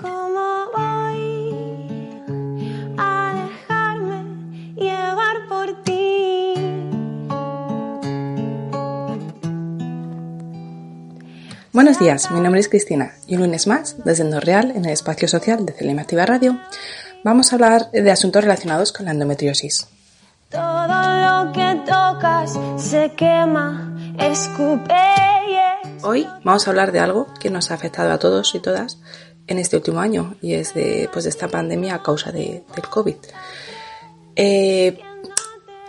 ¿Cómo voy a dejarme llevar por ti? Buenos días, mi nombre es Cristina y un lunes más, desde Real, en el espacio social de Celema Activa Radio, vamos a hablar de asuntos relacionados con la endometriosis. Todo lo que tocas se quema, escupe Hoy vamos a hablar de algo que nos ha afectado a todos y todas en este último año y es de, pues, de esta pandemia a causa de- del COVID. Eh,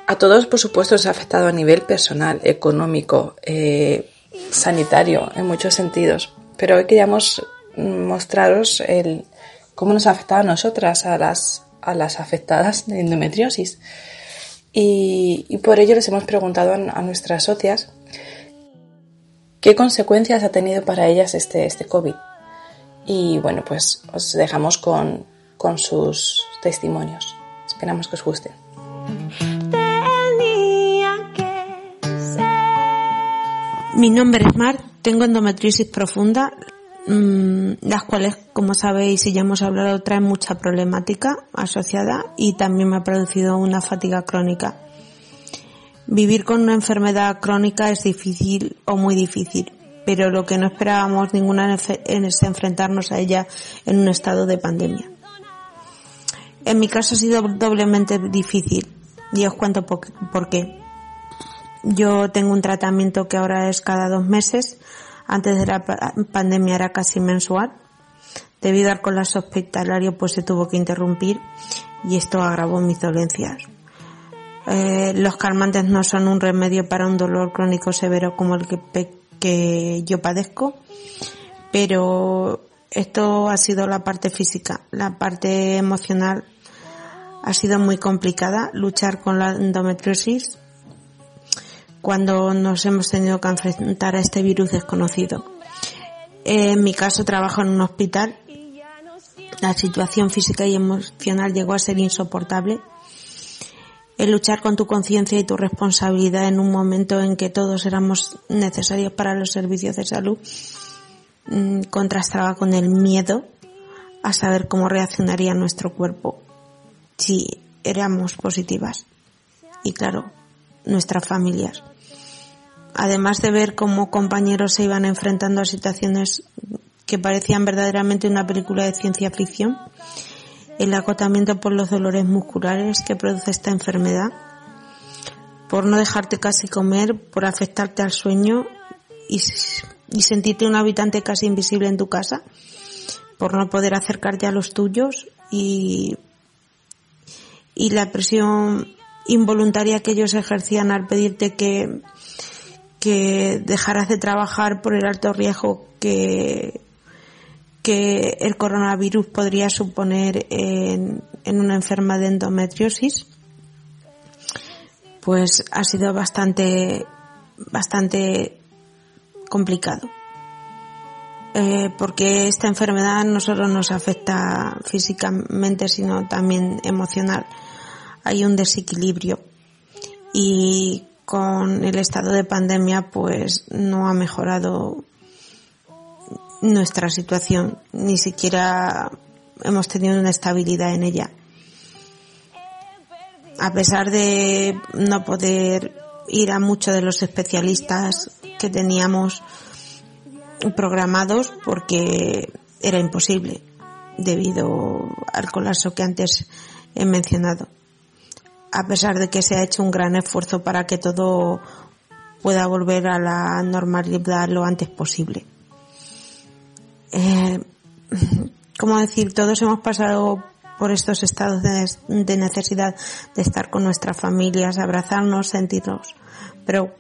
a todos, por supuesto, nos ha afectado a nivel personal, económico, eh, sanitario, en muchos sentidos. Pero hoy queríamos mostraros cómo nos ha afectado a nosotras, a las, a las afectadas de endometriosis. Y, por ello les hemos preguntado a nuestras socias qué consecuencias ha tenido para ellas este, este COVID. Y bueno, pues os dejamos con, con sus testimonios. Esperamos que os gusten. Mi nombre es Mar, tengo endometriosis profunda, mm, las cuales, como sabéis y ya hemos hablado, traen mucha problemática asociada y también me ha producido una fatiga crónica. Vivir con una enfermedad crónica es difícil o muy difícil, pero lo que no esperábamos ninguna es enfrentarnos a ella en un estado de pandemia. En mi caso ha sido doblemente difícil y os cuento po- por qué. Yo tengo un tratamiento que ahora es cada dos meses. Antes de la pa- pandemia era casi mensual. Debido al colapso hospitalario pues se tuvo que interrumpir y esto agravó mis dolencias. Eh, los calmantes no son un remedio para un dolor crónico severo como el que, que yo padezco, pero esto ha sido la parte física. La parte emocional ha sido muy complicada. Luchar con la endometriosis cuando nos hemos tenido que enfrentar a este virus desconocido. En mi caso trabajo en un hospital. La situación física y emocional llegó a ser insoportable. El luchar con tu conciencia y tu responsabilidad en un momento en que todos éramos necesarios para los servicios de salud mm, contrastaba con el miedo a saber cómo reaccionaría nuestro cuerpo si éramos positivas. Y claro, nuestras familias además de ver cómo compañeros se iban enfrentando a situaciones que parecían verdaderamente una película de ciencia ficción, el agotamiento por los dolores musculares que produce esta enfermedad, por no dejarte casi comer, por afectarte al sueño y, y sentirte un habitante casi invisible en tu casa, por no poder acercarte a los tuyos y, y la presión involuntaria que ellos ejercían al pedirte que que dejarás de trabajar por el alto riesgo que, que el coronavirus podría suponer en, una enferma de endometriosis, pues ha sido bastante, bastante complicado. Eh, porque esta enfermedad no solo nos afecta físicamente, sino también emocional. Hay un desequilibrio y con el estado de pandemia pues no ha mejorado nuestra situación, ni siquiera hemos tenido una estabilidad en ella. A pesar de no poder ir a muchos de los especialistas que teníamos programados porque era imposible debido al colapso que antes he mencionado a pesar de que se ha hecho un gran esfuerzo para que todo pueda volver a la normalidad lo antes posible. Eh, como decir, todos hemos pasado por estos estados de, de, necesidad de estar con nuestras familias, abrazarnos, sentirnos, pero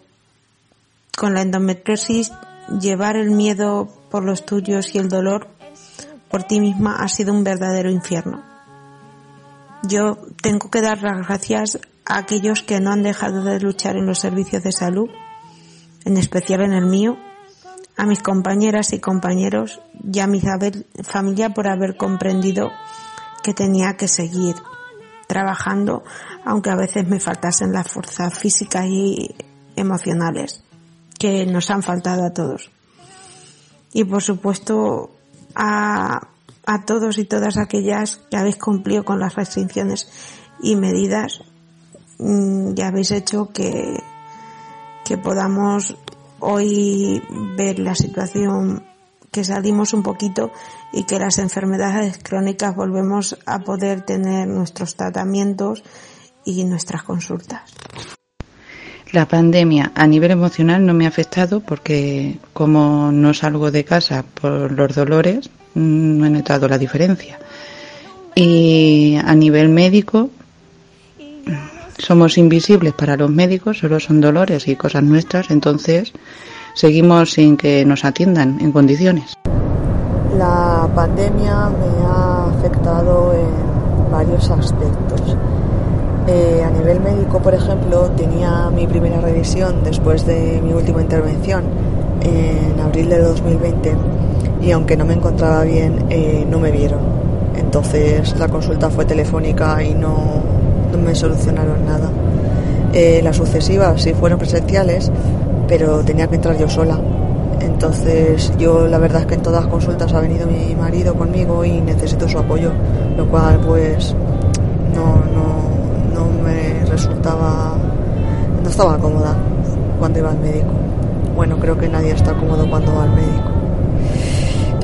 con la endometriosis llevar el miedo por los tuyos y el dolor por ti misma ha sido un verdadero infierno. Yo tengo que dar las gracias a aquellos que no han dejado de luchar en los servicios de salud, en especial en el mío, a mis compañeras y compañeros y a mi familia por haber comprendido que tenía que seguir trabajando, aunque a veces me faltasen las fuerzas físicas y emocionales que nos han faltado a todos. Y por supuesto a, a todos y todas aquellas que habéis cumplido con las restricciones y medidas mm, y habéis hecho que, que podamos hoy ver la situación que salimos un poquito y que las enfermedades crónicas volvemos a poder tener nuestros tratamientos y nuestras consultas. La pandemia a nivel emocional no me ha afectado porque como no salgo de casa por los dolores, no he notado la diferencia. Y a nivel médico, somos invisibles para los médicos, solo son dolores y cosas nuestras, entonces seguimos sin que nos atiendan en condiciones. La pandemia me ha afectado en varios aspectos. Eh, a nivel médico, por ejemplo, tenía mi primera revisión después de mi última intervención en abril de 2020 y aunque no me encontraba bien, eh, no me vieron. Entonces la consulta fue telefónica y no, no me solucionaron nada. Eh, las sucesivas sí fueron presenciales, pero tenía que entrar yo sola. Entonces yo la verdad es que en todas las consultas ha venido mi marido conmigo y necesito su apoyo, lo cual pues no, no, no me resultaba, no estaba cómoda cuando iba al médico. Bueno, creo que nadie está cómodo cuando va al médico.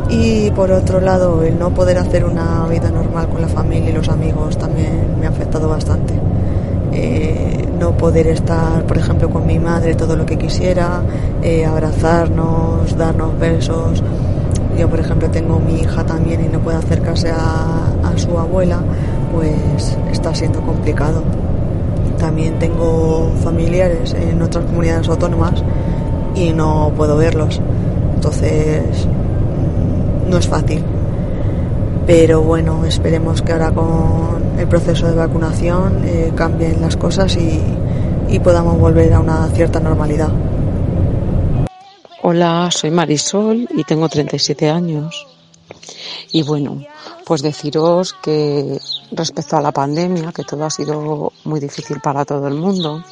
Y por otro lado, el no poder hacer una vida normal con la familia y los amigos también me ha afectado bastante. Eh, no poder estar, por ejemplo, con mi madre todo lo que quisiera, eh, abrazarnos, darnos besos. Yo, por ejemplo, tengo mi hija también y no puede acercarse a, a su abuela, pues está siendo complicado. También tengo familiares en otras comunidades autónomas y no puedo verlos. Entonces, no es fácil. Pero bueno, esperemos que ahora con el proceso de vacunación eh, cambien las cosas y, y podamos volver a una cierta normalidad. Hola, soy Marisol y tengo 37 años. Y bueno, pues deciros que respecto a la pandemia, que todo ha sido muy difícil para todo el mundo,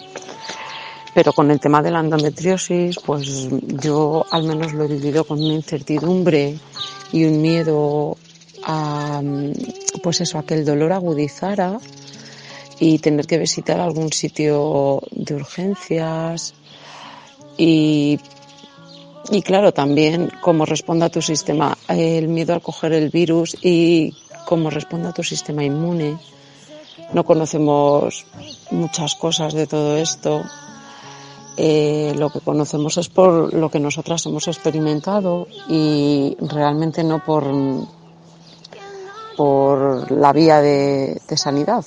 pero con el tema de la endometriosis, pues yo al menos lo he vivido con una incertidumbre y un miedo pues eso, a que el dolor agudizara y tener que visitar algún sitio de urgencias y, y claro, también cómo responda tu sistema, el miedo al coger el virus y cómo responda tu sistema inmune. No conocemos muchas cosas de todo esto eh, lo que conocemos es por lo que nosotras hemos experimentado y realmente no por, por la vía de, sanidad.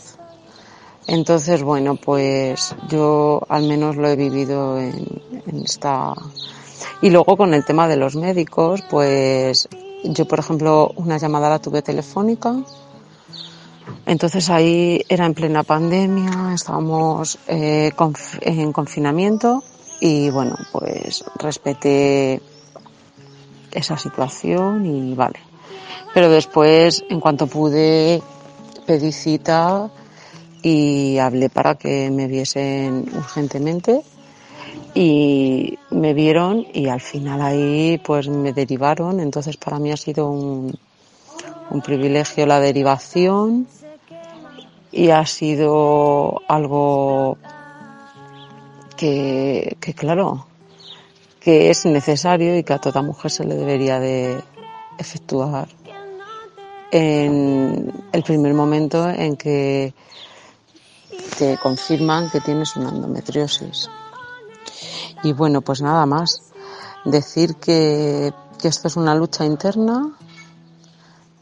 Entonces, bueno, pues yo al menos lo he vivido en, esta. Y luego con el tema de los médicos, pues yo, por ejemplo, una llamada la tuve telefónica. Entonces ahí era en plena pandemia, estábamos eh, en confinamiento y bueno, pues respeté esa situación y vale. Pero después, en cuanto pude, pedí cita y hablé para que me viesen urgentemente y me vieron y al final ahí pues me derivaron. Entonces para mí ha sido un, un privilegio la derivación y ha sido algo que, claro, que es necesario y que a toda mujer se le debería de efectuar en el primer momento en que te confirman que tienes una endometriosis. Y bueno, pues nada más. Decir que, que esto es una lucha interna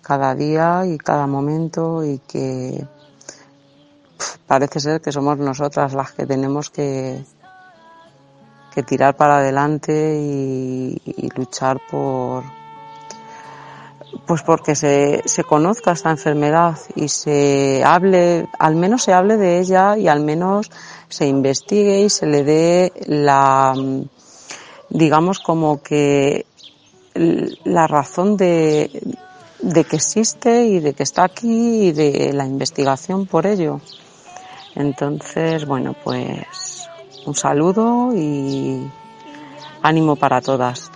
cada día y cada momento y que parece ser que somos nosotras las que tenemos que, que tirar para adelante y, luchar por, pues porque se, se conozca esta enfermedad y se hable, al menos se hable de ella y al menos se investigue y se le dé la, digamos como que la razón de, de que existe y de que está aquí y de la investigación por ello. Entonces, bueno, pues un saludo y ánimo para todas.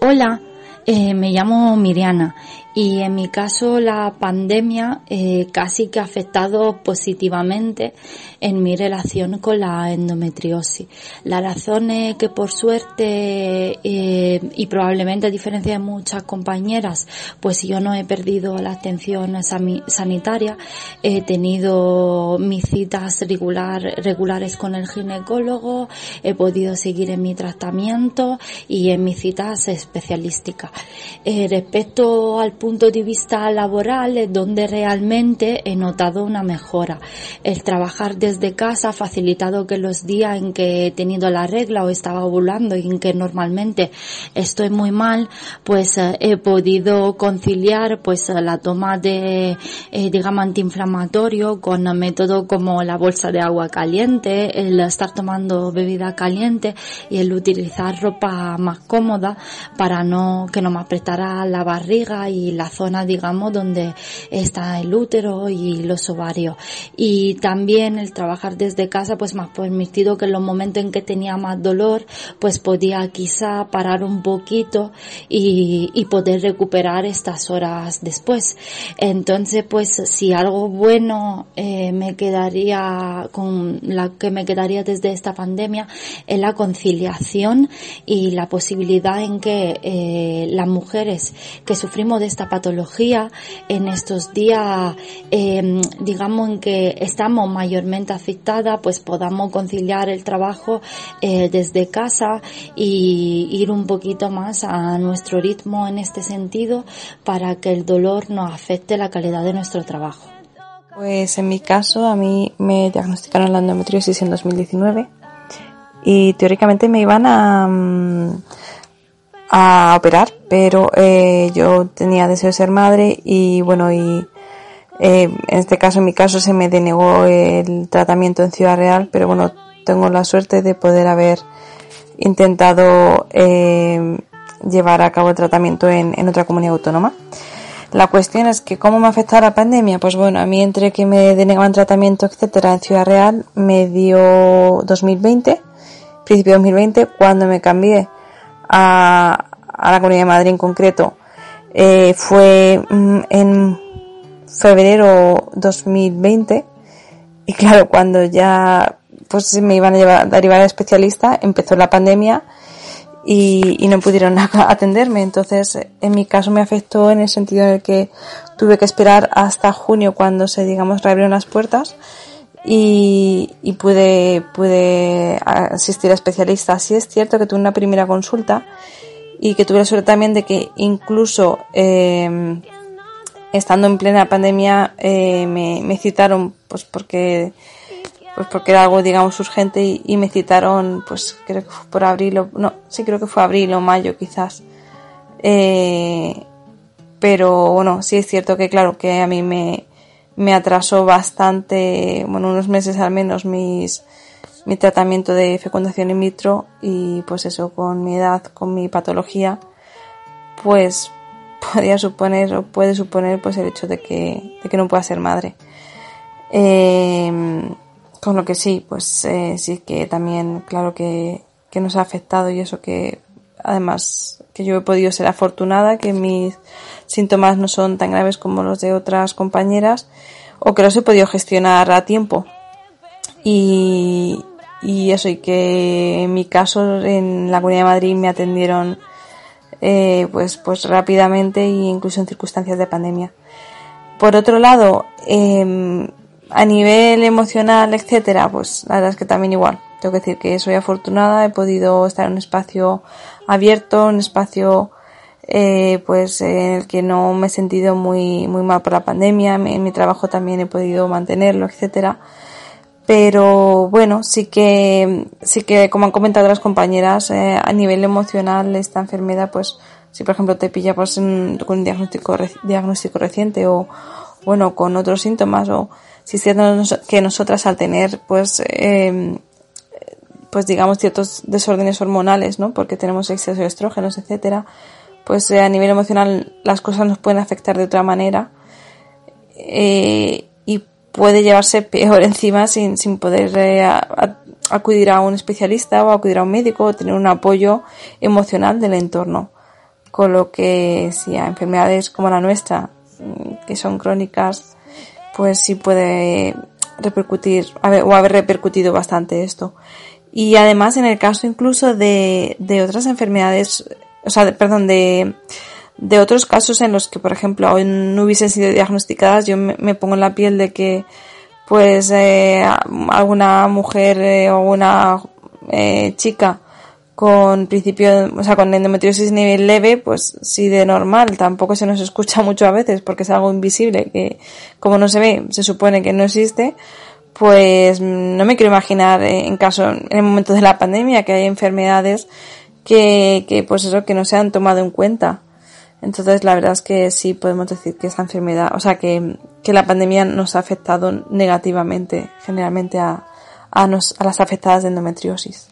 Hola, eh, me llamo Miriana y en mi caso la pandemia eh, casi que ha afectado positivamente en mi relación con la endometriosis. La razón es que por suerte eh, y probablemente a diferencia de muchas compañeras, pues yo no he perdido la atención sanitaria, he tenido mis citas regular, regulares con el ginecólogo, he podido seguir en mi tratamiento y en mis citas especialísticas. Eh, respecto al punto de vista laboral es donde realmente he notado una mejora. El trabajar desde casa ha facilitado que los días en que he tenido la regla o estaba ovulando y en que normalmente estoy muy mal, pues eh, he podido conciliar pues la toma de eh, digamos antiinflamatorio con método como la bolsa de agua caliente, el estar tomando bebida caliente y el utilizar ropa más cómoda para no que no me apretara la barriga y la zona, digamos, donde está el útero y los ovarios. Y también el trabajar desde casa, pues me ha permitido que en los momentos en que tenía más dolor, pues podía quizá parar un poquito y, y poder recuperar estas horas después. Entonces, pues si algo bueno eh, me quedaría con la que me quedaría desde esta pandemia es la conciliación y la posibilidad en que eh, las mujeres que sufrimos de esta patología en estos días, eh, digamos en que estamos mayormente afectadas, pues podamos conciliar el trabajo eh, desde casa y ir un poquito más a nuestro ritmo en este sentido para que el dolor no afecte la calidad de nuestro trabajo. Pues en mi caso a mí me diagnosticaron la endometriosis en 2019 y teóricamente me iban a, mm, a operar, pero eh, yo tenía deseo de ser madre y bueno, y eh, en este caso, en mi caso, se me denegó el tratamiento en Ciudad Real, pero bueno, tengo la suerte de poder haber intentado eh, llevar a cabo el tratamiento en, en otra comunidad autónoma. La cuestión es que cómo me afecta la pandemia, pues bueno, a mí entre que me denegaban tratamiento, etcétera, en Ciudad Real, me dio 2020, principio de 2020, cuando me cambié a, a la Comunidad de Madrid en concreto, eh, fue mm, en febrero 2020 y claro, cuando ya pues me iban a llevar, derivar a especialista, empezó la pandemia y, y, no pudieron atenderme. Entonces, en mi caso me afectó en el sentido en el que tuve que esperar hasta junio cuando se, digamos, reabrieron las puertas y, y pude, pude asistir a especialistas. Sí es cierto que tuve una primera consulta y que tuve la suerte también de que incluso eh, estando en plena pandemia eh, me, me, citaron pues porque pues porque era algo digamos urgente y, me citaron pues creo que fue por abril o no sí creo que fue abril o mayo quizás eh, pero bueno sí es cierto que claro que a mí me me atrasó bastante bueno unos meses al menos mis mi tratamiento de fecundación in vitro y pues eso con mi edad con mi patología pues podría suponer o puede suponer pues el hecho de que, de que no pueda ser madre. Eh, con lo que sí, pues eh, sí que también claro que, que nos ha afectado y eso que además que yo he podido ser afortunada, que mis síntomas no son tan graves como los de otras compañeras o que los he podido gestionar a tiempo. Y, y eso, y que en mi caso en la Comunidad de Madrid me atendieron eh, pues, pues rápidamente e incluso en circunstancias de pandemia. Por otro lado, eh, a nivel emocional, etcétera, pues la verdad es que también igual. Tengo que decir que soy afortunada, he podido estar en un espacio abierto, un espacio eh, pues en el que no me he sentido muy, muy mal por la pandemia, en mi trabajo también he podido mantenerlo, etcétera pero bueno, sí que, sí que, como han comentado las compañeras, eh, a nivel emocional esta enfermedad pues si por ejemplo te pilla pues con un diagnóstico, diagnóstico reciente o bueno con otros síntomas o si siendo que nosotras al tener pues eh, pues digamos ciertos desórdenes hormonales, ¿no? Porque tenemos exceso de estrógenos, etcétera, pues eh, a nivel emocional las cosas nos pueden afectar de otra manera eh, y puede llevarse peor encima sin, sin poder eh, acudir a un especialista o acudir a un médico o tener un apoyo emocional del entorno. Con lo que si a enfermedades como la nuestra, mm, que son crónicas, pues sí puede repercutir o haber repercutido bastante esto. Y además en el caso incluso de, de otras enfermedades, o sea, perdón, de, de otros casos en los que, por ejemplo, hoy no hubiesen sido diagnosticadas, yo me, pongo en la piel de que, pues, eh, alguna mujer eh, o una eh, chica con principio, o sea, con endometriosis nivel leve, pues sí de normal, tampoco se nos escucha mucho a veces porque es algo invisible que como no se ve, se supone que no existe, pues no me quiero imaginar eh, en caso, en el momento de la pandemia, que hay enfermedades que, que pues eso, que no se han tomado en cuenta. Entonces, la verdad es que sí podemos decir que esa enfermedad, o sea, que, que la pandemia nos ha afectado negativamente, generalmente a, a, nos, a las afectadas de endometriosis.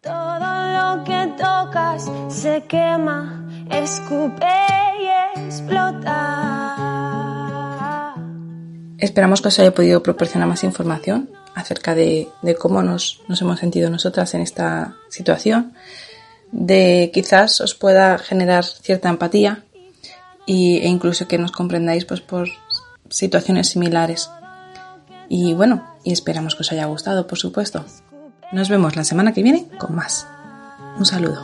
Todo lo que tocas se quema, escupe y explota. Esperamos que os haya podido proporcionar más información acerca de, cómo nos, hemos sentido nosotras en esta situación, de quizás os pueda generar cierta empatía e incluso que nos comprendáis pues, por situaciones similares. Y bueno, y esperamos que os haya gustado, por supuesto. Nos vemos la semana que viene con más. Un saludo.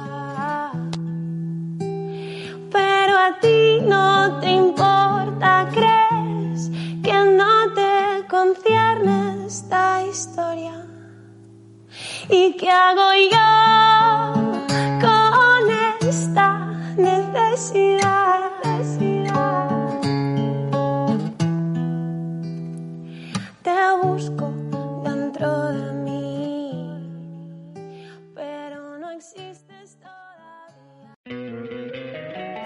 Pero a ti no te importa no te concierne esta historia. ¿Y qué hago yo